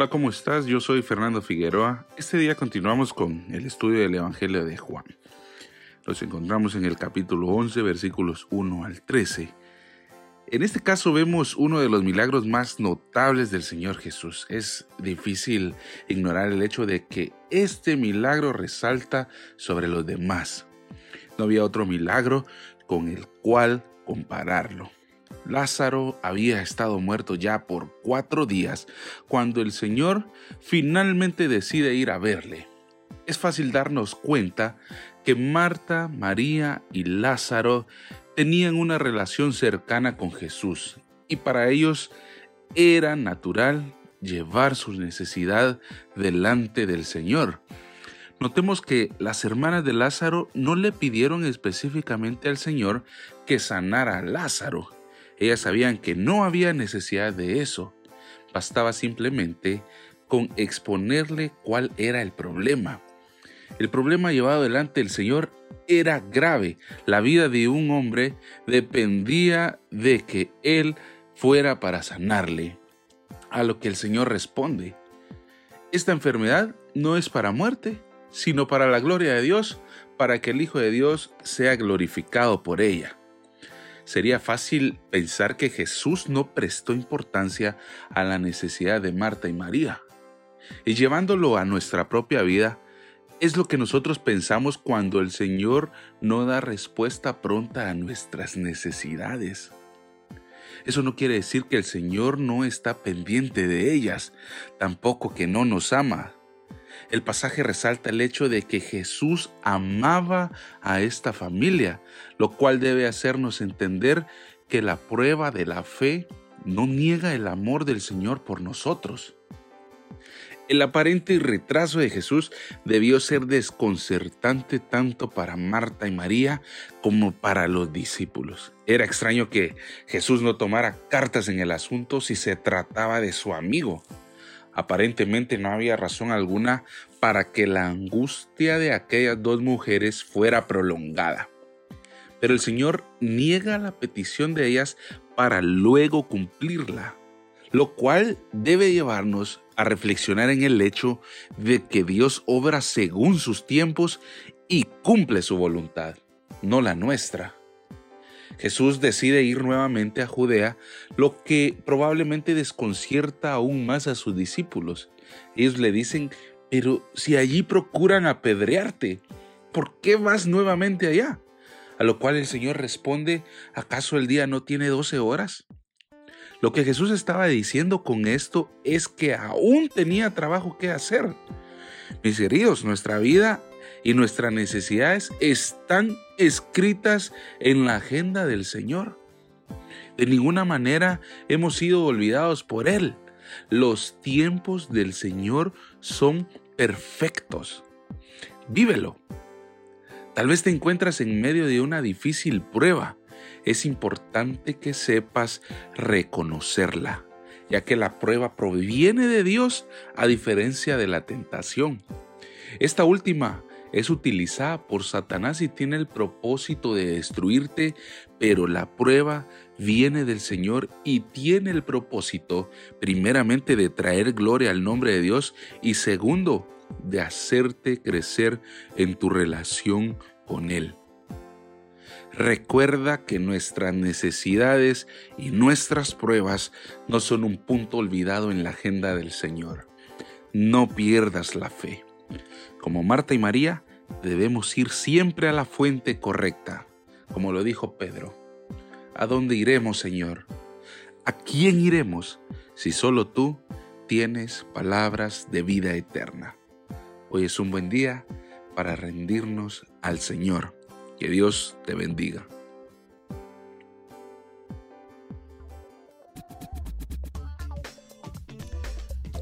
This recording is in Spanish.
Hola, ¿cómo estás? Yo soy Fernando Figueroa. Este día continuamos con el estudio del Evangelio de Juan. Nos encontramos en el capítulo 11, versículos 1 al 13. En este caso vemos uno de los milagros más notables del Señor Jesús. Es difícil ignorar el hecho de que este milagro resalta sobre los demás. No había otro milagro con el cual compararlo. Lázaro había estado muerto ya por cuatro días cuando el Señor finalmente decide ir a verle. Es fácil darnos cuenta que Marta, María y Lázaro tenían una relación cercana con Jesús y para ellos era natural llevar su necesidad delante del Señor. Notemos que las hermanas de Lázaro no le pidieron específicamente al Señor que sanara a Lázaro. Ellas sabían que no había necesidad de eso. Bastaba simplemente con exponerle cuál era el problema. El problema llevado delante del Señor era grave. La vida de un hombre dependía de que Él fuera para sanarle. A lo que el Señor responde, esta enfermedad no es para muerte, sino para la gloria de Dios, para que el Hijo de Dios sea glorificado por ella. Sería fácil pensar que Jesús no prestó importancia a la necesidad de Marta y María. Y llevándolo a nuestra propia vida, es lo que nosotros pensamos cuando el Señor no da respuesta pronta a nuestras necesidades. Eso no quiere decir que el Señor no está pendiente de ellas, tampoco que no nos ama. El pasaje resalta el hecho de que Jesús amaba a esta familia, lo cual debe hacernos entender que la prueba de la fe no niega el amor del Señor por nosotros. El aparente retraso de Jesús debió ser desconcertante tanto para Marta y María como para los discípulos. Era extraño que Jesús no tomara cartas en el asunto si se trataba de su amigo. Aparentemente no había razón alguna para que la angustia de aquellas dos mujeres fuera prolongada. Pero el Señor niega la petición de ellas para luego cumplirla, lo cual debe llevarnos a reflexionar en el hecho de que Dios obra según sus tiempos y cumple su voluntad, no la nuestra. Jesús decide ir nuevamente a Judea, lo que probablemente desconcierta aún más a sus discípulos. Ellos le dicen, pero si allí procuran apedrearte, ¿por qué vas nuevamente allá? A lo cual el Señor responde, ¿acaso el día no tiene doce horas? Lo que Jesús estaba diciendo con esto es que aún tenía trabajo que hacer. Mis queridos, nuestra vida y nuestras necesidades están escritas en la agenda del Señor. De ninguna manera hemos sido olvidados por Él. Los tiempos del Señor son perfectos. Vívelo. Tal vez te encuentras en medio de una difícil prueba. Es importante que sepas reconocerla, ya que la prueba proviene de Dios a diferencia de la tentación. Esta última es utilizada por Satanás y tiene el propósito de destruirte, pero la prueba viene del Señor y tiene el propósito primeramente de traer gloria al nombre de Dios y segundo, de hacerte crecer en tu relación con Él. Recuerda que nuestras necesidades y nuestras pruebas no son un punto olvidado en la agenda del Señor. No pierdas la fe. Como Marta y María, debemos ir siempre a la fuente correcta, como lo dijo Pedro. ¿A dónde iremos, Señor? ¿A quién iremos si solo tú tienes palabras de vida eterna? Hoy es un buen día para rendirnos al Señor. Que Dios te bendiga.